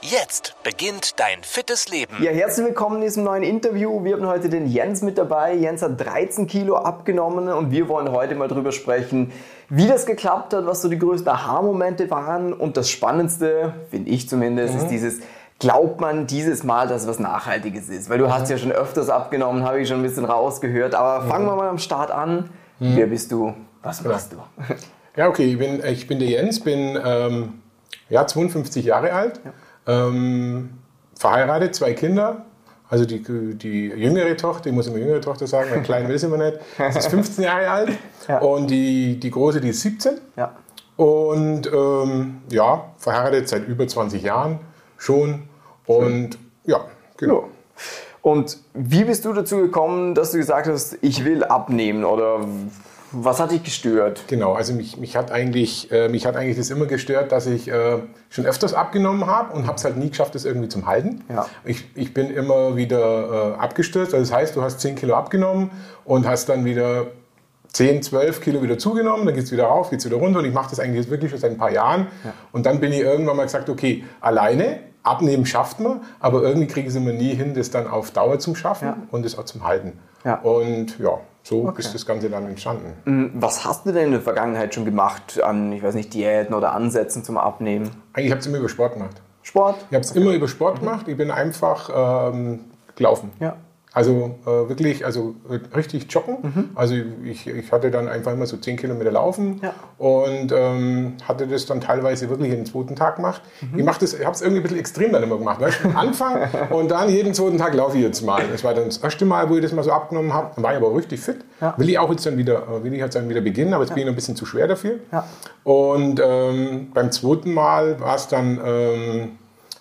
Jetzt beginnt dein fittes Leben. Ja, herzlich willkommen in diesem neuen Interview. Wir haben heute den Jens mit dabei. Jens hat 13 Kilo abgenommen und wir wollen heute mal drüber sprechen, wie das geklappt hat, was so die größten Aha-Momente waren. Und das Spannendste, finde ich zumindest, mhm. ist dieses, glaubt man dieses Mal, dass es was Nachhaltiges ist? Weil du mhm. hast ja schon öfters abgenommen, habe ich schon ein bisschen rausgehört. Aber fangen mhm. wir mal am Start an. Mhm. Wer bist du? Was machst du? Ja, okay, ich bin, ich bin der Jens, bin ähm, ja, 52 Jahre alt. Ja ähm, verheiratet, zwei Kinder. Also die, die jüngere Tochter, ich muss immer jüngere Tochter sagen, mein klein will sie immer nicht. Sie ist 15 Jahre alt ja. und die, die große, die ist 17. Ja. Und ähm, ja, verheiratet seit über 20 Jahren schon. Und ja, genau. Und wie bist du dazu gekommen, dass du gesagt hast, ich will abnehmen? Oder was hat dich gestört? Genau, also mich, mich, hat, eigentlich, äh, mich hat eigentlich das immer gestört, dass ich äh, schon öfters abgenommen habe und habe es halt nie geschafft, das irgendwie zum Halten. Ja. Ich, ich bin immer wieder äh, abgestürzt. Also das heißt, du hast 10 Kilo abgenommen und hast dann wieder 10, 12 Kilo wieder zugenommen, dann geht es wieder rauf, geht es wieder runter und ich mache das eigentlich jetzt wirklich schon seit ein paar Jahren. Ja. Und dann bin ich irgendwann mal gesagt, okay, alleine abnehmen schafft man, aber irgendwie kriege ich es immer nie hin, das dann auf Dauer zum Schaffen ja. und das auch zum Halten. Und ja, so okay. ist das Ganze dann entstanden. Mm, was hast du denn in der Vergangenheit schon gemacht an, ich weiß nicht, Diäten oder Ansätzen zum Abnehmen? Eigentlich habe ich es immer über Sport gemacht. Sport? Ich habe es okay. immer über Sport gemacht. Ich bin einfach ähm, gelaufen. Ja. Also äh, wirklich, also richtig joggen. Mhm. Also ich, ich hatte dann einfach immer so 10 Kilometer laufen ja. und ähm, hatte das dann teilweise wirklich jeden zweiten Tag gemacht. Mhm. Ich mache das, ich habe es irgendwie ein bisschen extrem dann immer gemacht. Weißt? Anfang und dann jeden zweiten Tag laufe ich jetzt mal. Das war dann das erste Mal, wo ich das mal so abgenommen habe. Dann war ich aber richtig fit. Ja. Will ich auch jetzt dann wieder, äh, will ich jetzt dann wieder beginnen, aber jetzt ja. bin ich noch ein bisschen zu schwer dafür. Und ähm, beim zweiten Mal war es dann ähm,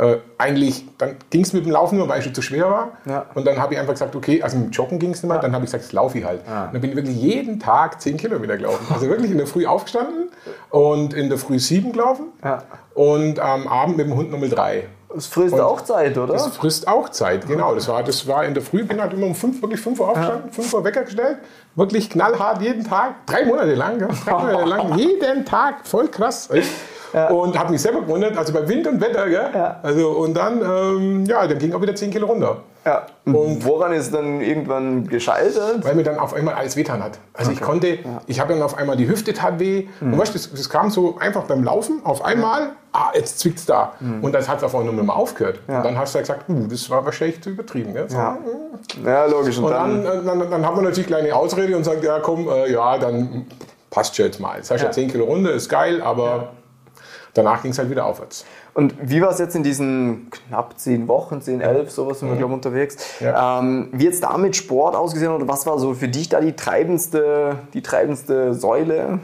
äh, eigentlich, dann ging es mit dem Laufen nur, weil ich schon zu schwer war. Ja. Und dann habe ich einfach gesagt, okay, also mit dem Joggen ging es nicht mehr. Ja. Dann habe ich gesagt, das laufe ich halt. Ja. Und dann bin ich wirklich jeden Tag 10 Kilometer gelaufen. Also wirklich in der Früh aufgestanden und in der Früh 7 gelaufen und am Abend mit dem Hund nochmal 3. Das frisst und auch Zeit, oder? Das frisst auch Zeit, genau. Das war, das war in der Früh, bin halt immer um 5, wirklich 5 Uhr aufgestanden, 5 Uhr Wecker gestellt. Wirklich knallhart jeden Tag, drei Monate lang, drei Monate lang, jeden Tag, voll krass. Ja. Und habe mich selber gewundert, also bei Wind und Wetter, gell? Ja. Also, und dann, ähm, ja, dann ging auch wieder 10 Kilo runter. Ja. Und woran ist dann irgendwann gescheitert? Weil mir dann auf einmal alles wehtan hat. Also okay. ich konnte, ja. ich habe dann auf einmal die Hüfte tat weh. Mhm. Und weißt, das, das kam so einfach beim Laufen auf einmal, ah, jetzt zwickt es da. Mhm. Und dann hat es auf einmal nur mal aufgehört. Ja. Und dann hast du gesagt, uh, das war wahrscheinlich zu übertrieben. Ja, so, ja. ja logisch. Und, und dann, dann, dann, dann, hat man natürlich eine kleine Ausrede und sagt, ja komm, äh, ja, dann passt schon jetzt mal. Jetzt hast du ja 10 Kilo Runde, ist geil, aber danach ging es halt wieder aufwärts. Und wie war es jetzt in diesen knapp zehn Wochen, zehn, elf, sowas sind wir, mhm. glaube unterwegs? Ja. Ähm, wie jetzt da mit Sport ausgesehen oder was war so für dich da die treibendste, die treibendste Säule?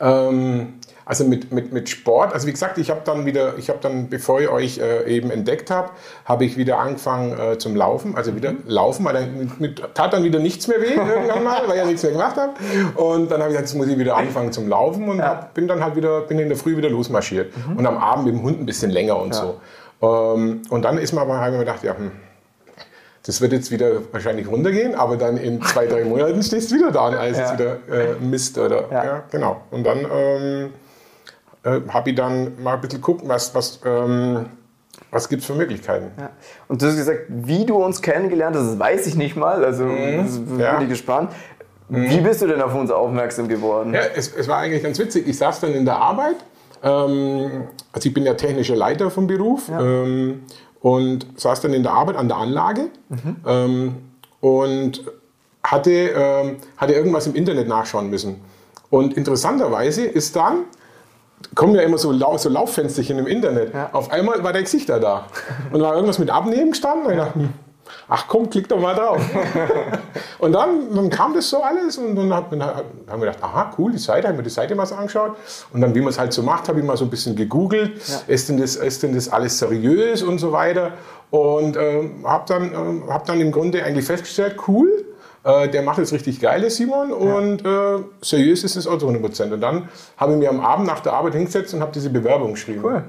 Ähm, also mit, mit, mit Sport, also wie gesagt, ich habe dann wieder, ich habe dann, bevor ich euch äh, eben entdeckt habe, habe ich wieder angefangen äh, zum Laufen, also wieder mhm. laufen, weil dann mit, mit, tat dann wieder nichts mehr weh irgendwann mal, weil ich ja nichts mehr gemacht habe. Und dann habe ich gesagt, jetzt muss ich wieder anfangen zum Laufen und ja. hab, bin dann halt wieder, bin in der Früh wieder losmarschiert mhm. und am Abend mit dem Hund ein bisschen länger und ja. so. Ähm, und dann ist man aber, mir gedacht, ja, hm, das wird jetzt wieder wahrscheinlich runtergehen, aber dann in zwei, drei Monaten stehst du wieder da und alles ja. ist wieder äh, Mist oder ja. ja. genau. Und dann ähm, äh, habe ich dann mal ein bisschen gucken, was, was, ähm, was gibt es für Möglichkeiten. Ja. Und du hast gesagt, wie du uns kennengelernt hast, das weiß ich nicht mal, also mhm. bin ja. ich gespannt. Mhm. Wie bist du denn auf uns aufmerksam geworden? Ja, es, es, war eigentlich ganz witzig. Ich saß dann in der Arbeit, ähm, also ich bin ja technischer Leiter vom Beruf ja. ähm, und saß dann in der Arbeit an der Anlage mhm. ähm, und hatte, ähm, hatte irgendwas im Internet nachschauen müssen. Und interessanterweise ist dann kommen ja immer so, Lau so Lauffensterchen im Internet. Ja. Auf einmal war der Gesichter da. Und war irgendwas mit Abnehmen gestanden. Und ich dachte, hm, ach komm, klick doch mal drauf. und dann, dann kam das so alles und dann, haben wir gedacht, aha, cool, die Seite, haben wir die Seite mal so angeschaut. Und dann, wie man es halt so macht, habe ich mal so ein bisschen gegoogelt, ja. ist, denn das, ist denn das alles seriös und so weiter. Und äh, habe dann, äh, hab dann im Grunde eigentlich festgestellt, cool, äh, der macht jetzt richtig geile Simon und äh, seriös ist es auch zu 100%. Und dann habe ich mir am Abend nach der Arbeit hingesetzt und habe diese Bewerbung geschrieben. Cool.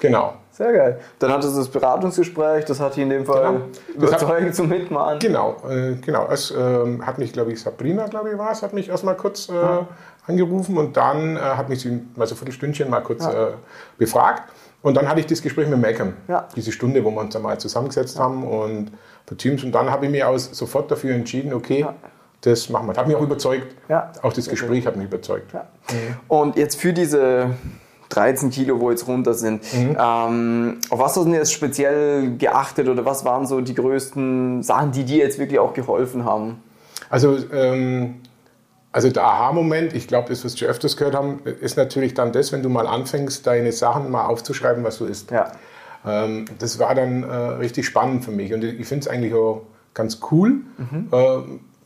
Genau. Sehr geil. Dann hattest du das Beratungsgespräch, das hat dich in dem Fall genau. überzeugt zum Mitmachen. Genau, äh, genau. Es äh, hat mich, glaube ich, Sabrina, glaube ich, war es, hat mich erstmal kurz äh, ja. angerufen und dann äh, hat mich sie mal so ein Viertelstündchen mal kurz ja. Äh, befragt. Und dann hatte ich das Gespräch mit Malcolm, ja. diese Stunde, wo wir uns dann mal zusammengesetzt haben und per Teams. Und dann habe ich mich aus, sofort dafür entschieden, okay, das machen wir. Das hat mich auch überzeugt. Auch das Gespräch hat mich überzeugt. Mhm. Und jetzt für diese 13 Kilo, wo jetzt runter sind. Mhm. Ähm, auf was hast du jetzt speziell geachtet oder was waren so die größten Sachen, die dir jetzt wirklich auch geholfen haben? Also, ähm, also der Aha-Moment, ich glaube, das, was wir öfters gehört haben, ist natürlich dann das, wenn du mal anfängst, deine Sachen mal aufzuschreiben, was du isst. Ja. Ähm, das war dann äh, richtig spannend für mich und ich finde es eigentlich auch ganz cool. Mhm. Äh,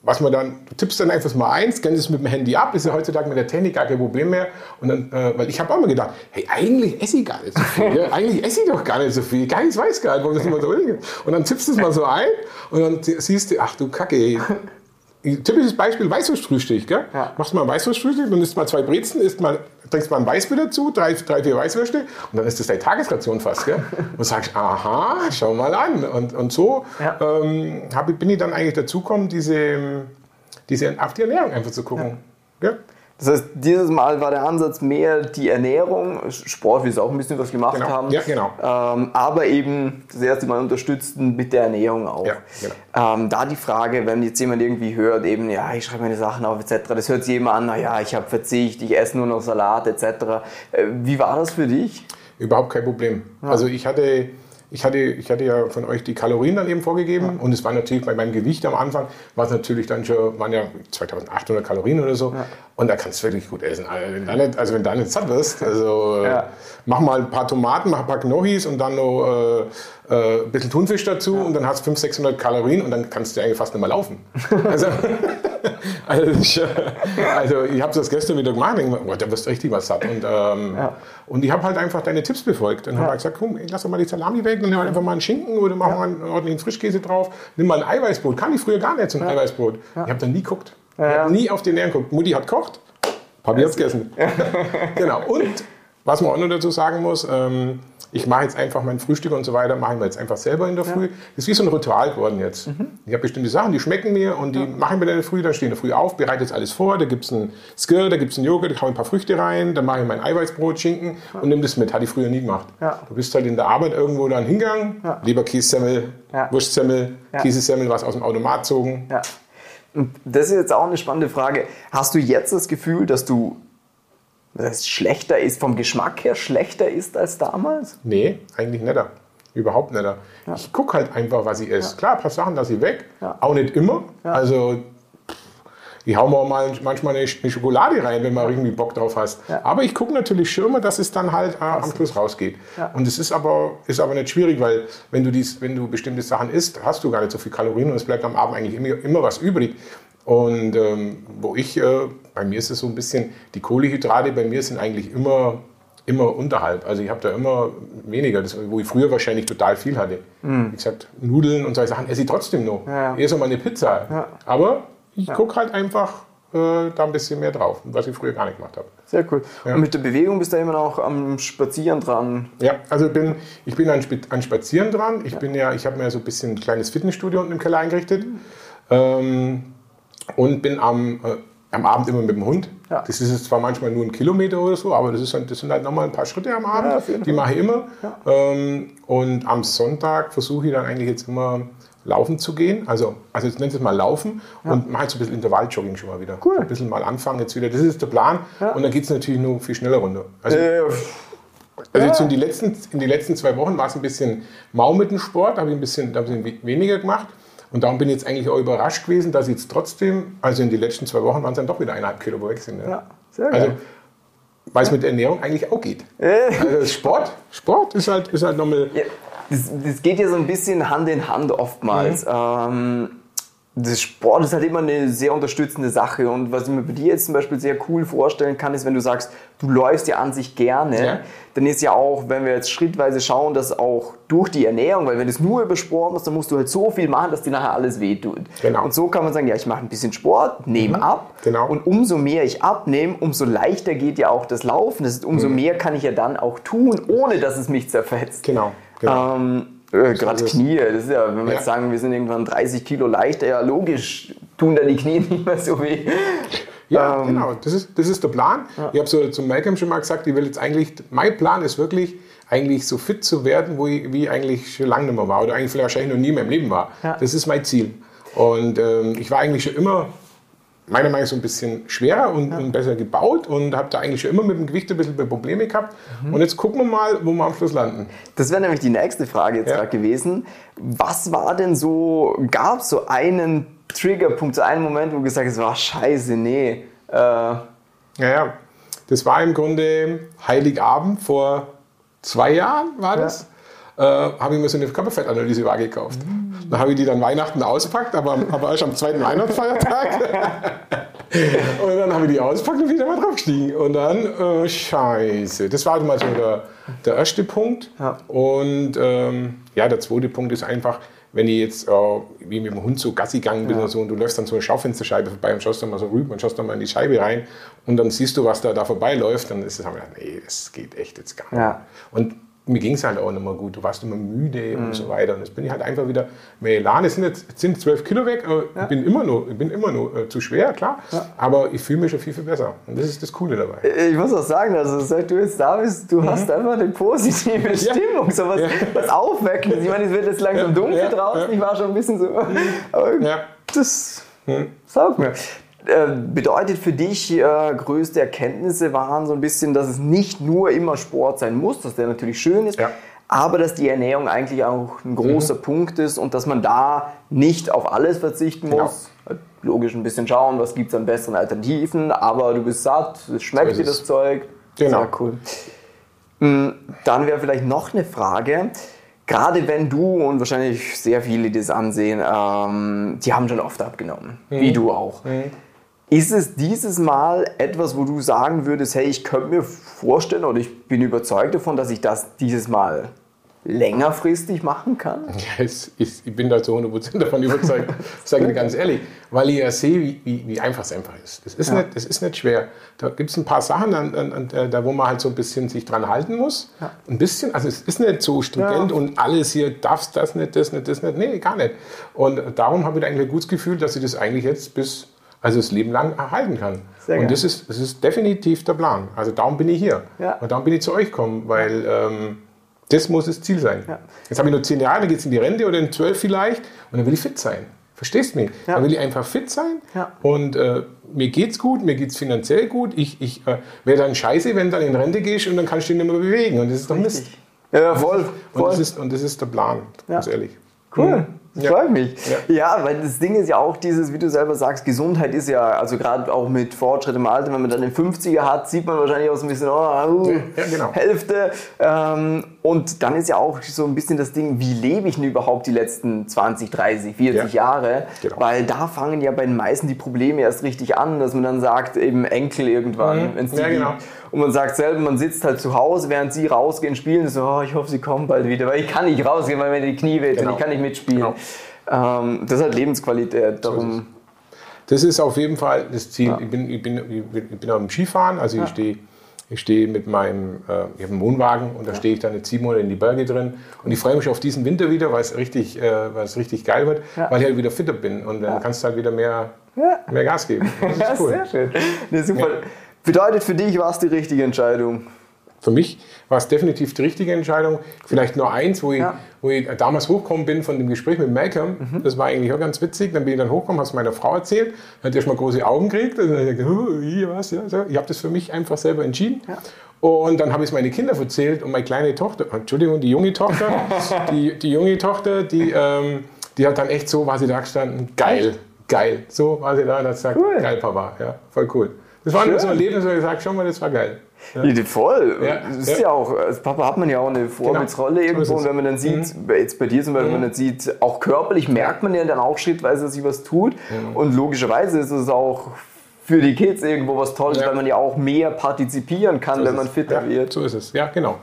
was man dann, du tippst dann einfach mal ein, scannst es mit dem Handy ab, ist ja heutzutage mit der Technik gar kein Problem mehr. Und dann, äh, weil ich habe auch mal gedacht, hey, eigentlich esse ich gar nicht so viel. ja? Eigentlich esse ich doch gar nicht so viel. Gar nichts weiß gar nicht, warum das immer so ist. Und dann tippst du es mal so ein und dann siehst du, ach du Kacke, typisches Beispiel Weißwurstfrühstück. Gell? Ja. Machst du mal ein Weißwurstfrühstück, dann isst mal zwei Brezen, isst mal, trinkst mal ein Weißbier dazu, drei, drei, vier Weißwürste und dann ist das deine Tagesration fast. Gell? Und sagst, aha, schau mal an. Und, und so ja. ähm, hab, bin ich dann eigentlich dazugekommen, diese, diese, auf die Ernährung einfach zu gucken. Ja. Das heißt, dieses Mal war der Ansatz mehr die Ernährung, Sport, wie es auch ein bisschen was gemacht genau. haben. Ja, genau. Ähm, aber eben das erste Mal unterstützen mit der Ernährung auch. Ja, genau. ähm, da die Frage, wenn jetzt jemand irgendwie hört, eben, ja, ich schreibe meine Sachen auf etc., das hört sich jemand an, naja, ich habe Verzicht, ich esse nur noch Salat etc. Äh, wie war das für dich? Überhaupt kein Problem. Ja. Also ich hatte ich hatte, ich hatte ja von euch die Kalorien dann eben vorgegeben ja. und es war natürlich bei meinem Gewicht am Anfang, war es natürlich dann schon, waren ja 2800 Kalorien oder so ja. und da kannst du wirklich gut essen. Also wenn, da nicht, also wenn du nicht satt wirst, also ja. mach mal ein paar Tomaten, mach ein paar Gnocchis und dann noch äh, äh, ein bisschen Thunfisch dazu und dann hast du 500, 600 Kalorien und dann kannst du eigentlich fast nicht mehr laufen. Also, also, ich, also ich habe das gestern wieder gemacht und denke, da wirst du richtig was satt. Und, ähm, ja. und ich habe halt einfach deine Tipps befolgt. Und ja. habe halt gesagt, komm, lass doch mal die Salami weg und nimm halt einfach mal einen Schinken oder mach ja. mal einen ordentlichen Frischkäse drauf. Nimm mal ein Eiweißbrot. Kann ich früher gar nicht, ein ja. Eiweißbrot. Ich habe dann nie geguckt. Ich habe nie auf den Nähren geguckt. Mutti hat gekocht, habe ich jetzt gegessen. genau. Und was man auch noch dazu sagen muss, ähm, ich mache jetzt einfach mein Frühstück und so weiter, mache ich mir jetzt einfach selber in der Früh. Ja. Das ist wie so ein Ritual geworden jetzt. Mhm. Ich habe bestimmte Sachen, die schmecken mir und die ja. mache ich mir dann in der Früh, dann stehe ich in der Früh auf, bereite jetzt alles vor, da gibt es ein Skirt, da gibt es einen Joghurt, da haue ein paar Früchte rein, dann mache ich mein Eiweißbrot, Schinken ja. und nehme das mit. Hatte ich früher nie gemacht. Du bist halt in der Arbeit irgendwo dann hingegangen, ja. lieber Kässemmel, Wurstsemmel, Käsesemmel, was aus dem Automat zogen. Und das ist jetzt auch eine spannende Frage. Hast du jetzt das Gefühl, dass du das schlechter ist, vom Geschmack her schlechter ist als damals? Nee, eigentlich nicht. Überhaupt nicht. Ja. Ich gucke halt einfach, was ich esse. Ja. Klar, ein paar Sachen lasse ich weg, ja. auch nicht immer. Also ich hau mir auch mal manchmal eine, Schokolade rein, wenn man irgendwie Bock drauf hast. Aber ich gucke natürlich schon immer, dass es dann halt äh, am Schluss rausgeht. Und es ist aber, ist aber nicht schwierig, weil wenn du, dies, wenn du bestimmte Sachen isst, hast du gar nicht so viel Kalorien und es bleibt am Abend eigentlich immer, immer was übrig. Und ähm, wo ich, äh, bei mir ist es so ein bisschen, die Kohlehydrate bei mir sind eigentlich immer, immer unterhalb. Also ich habe da immer weniger, das, wo ich früher wahrscheinlich total viel hatte. Mhm. Wie gesagt, Nudeln und solche Sachen esse ich trotzdem noch. Ja. Eher so mal eine Pizza. Ja. Aber ich ja. gucke halt einfach äh, da ein bisschen mehr drauf, was ich früher gar nicht gemacht habe. Sehr cool. Ja. Und mit der Bewegung bist du immer noch am Spazieren dran? Ja, also bin, ich bin an, an Spazieren dran. Ich ja. ja, ich habe mir so ein bisschen ein kleines Fitnessstudio unten im Keller eingerichtet. Mhm. Ähm, und bin am, äh, am Abend immer mit dem Hund. Ja. Das ist zwar manchmal nur ein Kilometer oder so, aber das, ist, das sind halt nochmal ein paar Schritte am Abend. Ja, die mache ich immer. Ja. Ähm, und am Sonntag versuche ich dann eigentlich jetzt immer laufen zu gehen. Also, also jetzt nennt es mal laufen und mache jetzt ein bisschen Intervalljogging schon mal wieder. Cool. Ein bisschen mal anfangen jetzt wieder. Das ist der Plan. Und dann geht es natürlich nur viel schneller runter. Also, äh, also jetzt in, die letzten, in die letzten zwei Wochen war es ein bisschen mau mit dem Sport, da habe ich ein bisschen, ein bisschen weniger gemacht. Und darum bin ich jetzt eigentlich auch überrascht gewesen, dass jetzt trotzdem, also in den letzten zwei Wochen waren es dann doch wieder eineinhalb Kilo weg sind. Ja, ja sehr also, weil es mit Ernährung eigentlich auch geht. also Sport, Sport ist halt, ist halt nochmal. Ja, das, das, geht ja so ein bisschen Hand in Hand oftmals. Mhm. Ähm, das Sport ist halt immer eine sehr unterstützende Sache. Und was ich mir bei dir jetzt zum Beispiel sehr cool vorstellen kann, ist, wenn du sagst, du läufst ja an sich gerne, ja. dann ist ja auch, wenn wir jetzt schrittweise schauen, dass auch durch die Ernährung, weil wenn du es nur über Sport machst, dann musst du halt so viel machen, dass dir nachher alles wehtut. Genau. Und so kann man sagen, ja, ich mache ein bisschen Sport, nehme mhm. ab. Genau. Und umso mehr ich abnehme, umso leichter geht ja auch das Laufen. Das ist, umso mhm. mehr kann ich ja dann auch tun, ohne dass es mich zerfetzt. Genau. genau. Ähm, äh, Gerade Knie, das ist ja, wenn wir ja. jetzt sagen, wir sind irgendwann 30 Kilo leichter, ja logisch, tun da die Knie nicht mehr so weh. Ja, ähm, genau, das ist, das ist der Plan. Ja. Ich habe so zum Malcolm schon mal gesagt, ich will jetzt eigentlich, mein Plan ist wirklich, eigentlich so fit zu werden, wo ich, wie ich eigentlich schon lange nicht mehr war oder eigentlich wahrscheinlich noch nie in meinem Leben war. Ja. Das ist mein Ziel. Und ähm, ich war eigentlich schon immer meiner Meinung nach so ein bisschen schwerer und, ja. und besser gebaut und habe da eigentlich schon immer mit dem Gewicht ein bisschen Probleme gehabt. Mhm. Und jetzt gucken wir mal, wo wir am Schluss landen. Das wäre nämlich die nächste Frage jetzt ja. gerade gewesen. Was war denn so, gab es so einen Triggerpunkt, so einen Moment, wo du gesagt hast, war scheiße, nee. Äh. Ja, ja, das war im Grunde Heiligabend vor zwei Jahren, war das. Ja äh, habe ich mir so eine Körperfettanalyse-Waage gekauft. Mhm. Dann habe ich die dann Weihnachten ausgepackt, aber, aber erst am zweiten Weihnachtsfeiertag. und dann habe ich die ausgepackt und wieder mal draufgestiegen. Und dann, äh, scheiße. Das war mal so der, der erste Punkt. Ja. Und ähm, ja, der zweite Punkt ist einfach, wenn ich jetzt äh, wie mit dem Hund so Gassi gegangen bin ja. oder so und du läufst dann so eine Schaufensterscheibe vorbei und schaust dann mal so rüber und schaust dann mal in die Scheibe rein und dann siehst du, was da, da vorbeiläuft, dann ist es, nee, das geht echt jetzt gar nicht. Ja. Und mir ging es halt auch nicht mehr gut. Du warst immer müde mhm. und so weiter. Und jetzt bin ich halt einfach wieder mehr Elan. Es sind jetzt sind zwölf Kilo weg, aber ja. ich bin immer nur, ich bin immer nur äh, zu schwer, klar. Ja. Aber ich fühle mich schon viel, viel besser. Und das ist das Coole dabei. Ich muss auch sagen, also seit du jetzt da bist, du mhm. hast einfach eine positive Stimmung, so was, was Aufweckendes. Ich meine, es wird jetzt langsam dunkel draußen. Ich war schon ein bisschen so. Aber das mhm. saugt mir. Äh, bedeutet für dich, äh, größte Erkenntnisse waren so ein bisschen, dass es nicht nur immer Sport sein muss, dass der natürlich schön ist, ja. aber dass die Ernährung eigentlich auch ein großer mhm. Punkt ist und dass man da nicht auf alles verzichten genau. muss. Logisch ein bisschen schauen, was gibt es an besseren Alternativen, aber du bist satt, es schmeckt so dir das Zeug. Genau. Sehr cool. Hm, dann wäre vielleicht noch eine Frage gerade wenn du und wahrscheinlich sehr viele, die das ansehen, ähm, die haben schon oft abgenommen, mhm. wie du auch. Mhm. Ist es dieses Mal etwas, wo du sagen würdest, hey, ich könnte mir vorstellen oder ich bin überzeugt davon, dass ich das dieses Mal längerfristig machen kann? Ja, es, ich, bin da zu 100% davon überzeugt, sage ich dir ganz ehrlich, weil ich ja sehe, wie, wie, wie einfach es einfach ist. Das ist, ja. nicht, das ist nicht schwer. Da gibt es ein paar Sachen, an, an, an, äh, da wo man halt so ein bisschen sich dran halten muss. Ja. Ein bisschen, also es ist nicht so stringent ja. und alles hier, darfst das nicht, das nicht, das nicht. Nee, gar nicht. Und darum habe ich eigentlich ein gutes Gefühl, dass ich das eigentlich jetzt bis also das Leben lang erhalten kann. Sehr und das ist, das ist definitiv der Plan. Also darum bin ich hier. Ja. Und darum bin ich zu euch gekommen, weil ähm, das muss das Ziel sein. Ja. Jetzt habe ich nur zehn Jahre, dann geht es in die Rente oder in zwölf vielleicht und dann will ich fit sein. Verstehst du mich? Ja. Dann will ich einfach fit sein ja. und äh, mir geht's gut, mir geht's finanziell gut. Ich, ich äh, wäre dann scheiße, wenn du dann in Rente gehst und dann kannst du dich nicht mehr bewegen. Und das ist doch Mist. Ja, voll. voll. Und, das ist, und das ist der Plan, ganz ehrlich. Cool. Mhm. Ja. freut mich. Ja. ja. weil das Ding ist ja auch dieses, wie du selber sagst, Gesundheit ist ja, also gerade auch mit Fortschritt im Alter, wenn man dann den 50er hat, sieht man wahrscheinlich auch so ein bisschen, oh, uh, ja, genau. Hälfte. Ähm, und dann ist ja auch so ein bisschen das Ding, wie lebe ich denn überhaupt die letzten 20, 30, 40 Jahre? Genau. Weil da fangen ja bei den meisten die Probleme erst richtig an, dass man dann sagt, eben Enkel irgendwann, mhm. wenn es die genau. Und man sagt selber, man sitzt halt zu Hause, während sie rausgehen, spielen, so, oh, ich hoffe, sie kommen bald wieder, weil ich kann nicht rausgehen, weil mir die Knie wehtun, genau. ich kann nicht mitspielen. Genau. Ähm, das ist halt Lebensqualität. Darum das ist auf jeden Fall das Ziel. Ja. Ich, bin, ich, bin, ich bin am Skifahren, also ja. ich stehe ich stehe mit meinem, äh, ich habe einen Wohnwagen und da ja. stehe ich dann jetzt sieben Monate in die Berge drin und ich freue mich auf diesen Winter wieder, weil es richtig, äh, weil es richtig geil wird, ja. weil ich halt wieder fitter bin und dann kannst du halt wieder mehr, mehr Gas geben. Das ist cool. Sehr schön. Nee, super. Bedeutet für dich war es die richtige Entscheidung? Für mich war es definitiv die richtige Entscheidung. Vielleicht nur eins, wo ich, ja. wo ich damals hochgekommen bin von dem Gespräch mit Malcolm. Mhm. Das war eigentlich auch ganz witzig. Dann bin ich dann hochgekommen, habe es meiner Frau erzählt. Dann hat erst mal große Augen gekriegt. Und dann habe ich was, ja, so. Ich habe das für mich einfach selber entschieden. Ja. Und dann habe ich es meine Kinder erzählt und meine kleine Tochter, Entschuldigung, die junge Tochter, die, die junge Tochter, die, ähm, die hat dann echt so, war sie da gestanden, geil, geil. So war sie da und hat gesagt, cool. geil, Papa, ja, voll cool. Das war Schön. so ein Erlebnis, wo ich gesagt schau mal, das war geil. Ja. voll. Ja, das ist ja. ja. auch, als Papa hat man ja auch eine Vorbildsrolle genau. irgendwo. und wenn man dann sieht, mhm. jetzt bei dir zum Beispiel, mhm. wenn man dann sieht, auch körperlich merkt man ja dann auch schrittweise, dass sich was tut. Mhm. Und logischerweise ist es auch für die Kids irgendwo was Tolles, weil man ja auch mehr partizipieren kann, so wenn man fitter wird. So ist es, ja, genau.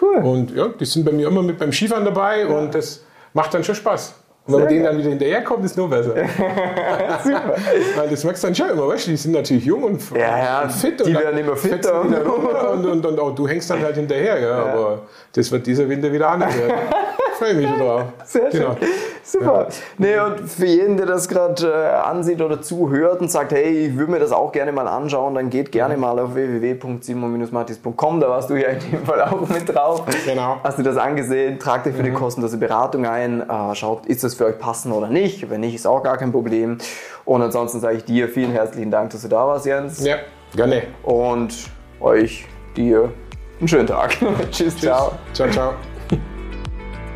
Cool. Und ja, die sind bei mir immer mit beim Skifahren dabei und das macht dann schon Spaß. Und wenn man denen dann wieder hinterherkommt, ist es nur besser. Super. Weil das merkst du dann schon immer, weißt du, die sind natürlich jung und, ja, ja, und fit. Die und werden immer fitter. Und, und, und, auch du hängst dann halt hinterher. Ja, ja. Aber das wird dieser Winter wieder anders werden. Freue mich drauf. Sehr schön. Genau. Super. Ja. Nee, und für jeden, der das gerade äh, ansieht oder zuhört und sagt, hey, ich würde mir das auch gerne mal anschauen, dann geht gerne mal auf www.simon-matis.com. Da warst du ja in dem Fall auch mit drauf. Genau. Hast du das angesehen? Trag dir für mhm. die kostenlose Beratung ein. Äh, schaut, ist das für euch passend oder nicht? Wenn nicht, ist auch gar kein Problem. Und ansonsten sage ich dir vielen herzlichen Dank, dass du da warst, Jens. Ja, gerne. Und euch, dir, einen schönen Tag. Tschüss, Tschüss, ciao. Ciao, ciao.